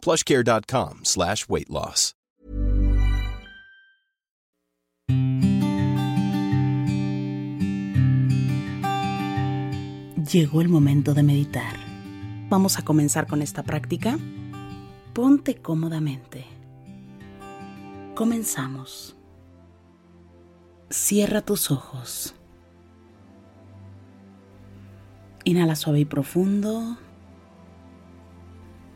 plushcare.com slash weight loss. Llegó el momento de meditar. Vamos a comenzar con esta práctica. Ponte cómodamente. Comenzamos. Cierra tus ojos. Inhala suave y profundo.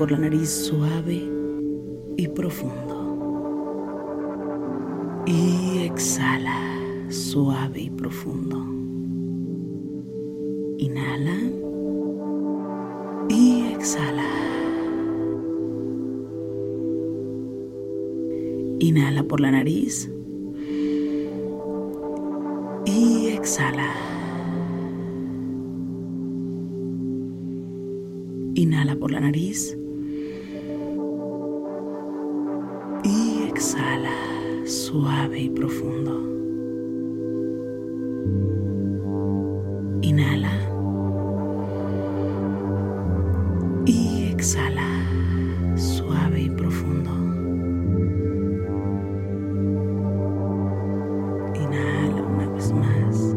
Por la nariz suave y profundo. Y exhala suave y profundo. Inhala y exhala. Inhala por la nariz y exhala. Inhala por la nariz suave y profundo. Inhala. Y exhala, suave y profundo. Inhala una vez más.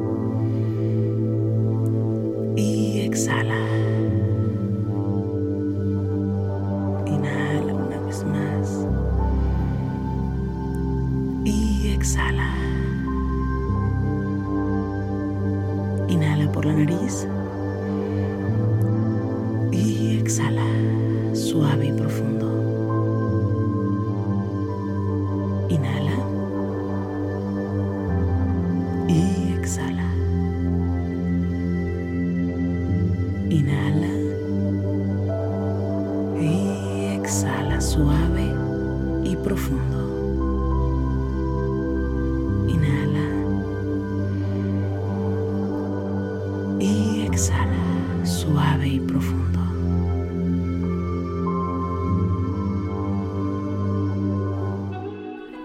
Y exhala. Exhala. Inhala por la nariz y exhala suave y profundo. Inhala y exhala. Inhala y exhala suave y profundo.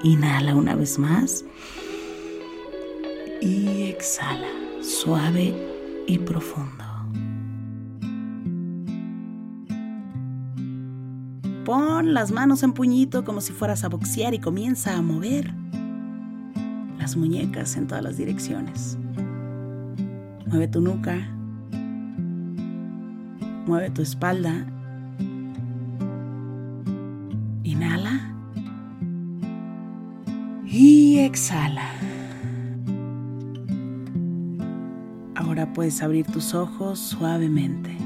Inhala una vez más y exhala suave y profundo. Pon las manos en puñito como si fueras a boxear y comienza a mover las muñecas en todas las direcciones. Mueve tu nuca. Mueve tu espalda. exhala. Ahora puedes abrir tus ojos suavemente.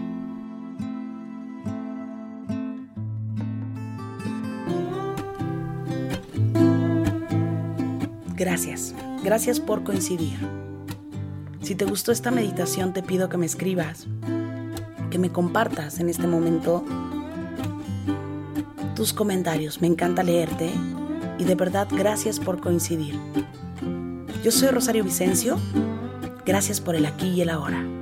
Gracias, gracias por coincidir. Si te gustó esta meditación te pido que me escribas, que me compartas en este momento tus comentarios. Me encanta leerte y de verdad gracias por coincidir. Yo soy Rosario Vicencio. Gracias por el aquí y el ahora.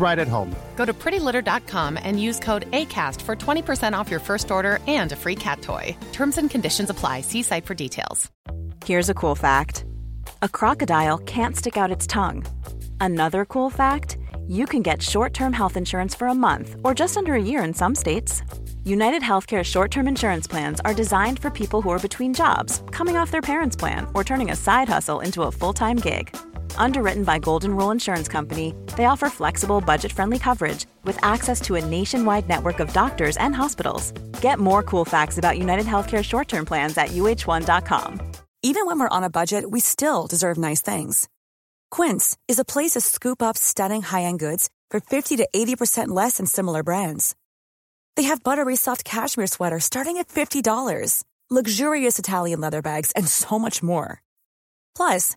right at home. Go to prettylitter.com and use code ACAST for 20% off your first order and a free cat toy. Terms and conditions apply. See site for details. Here's a cool fact a crocodile can't stick out its tongue. Another cool fact you can get short term health insurance for a month or just under a year in some states. United Healthcare short term insurance plans are designed for people who are between jobs, coming off their parents' plan, or turning a side hustle into a full time gig. Underwritten by Golden Rule Insurance Company, they offer flexible, budget friendly coverage with access to a nationwide network of doctors and hospitals. Get more cool facts about United Healthcare short term plans at uh1.com. Even when we're on a budget, we still deserve nice things. Quince is a place to scoop up stunning high end goods for 50 to 80% less than similar brands. They have buttery soft cashmere sweaters starting at $50, luxurious Italian leather bags, and so much more. Plus,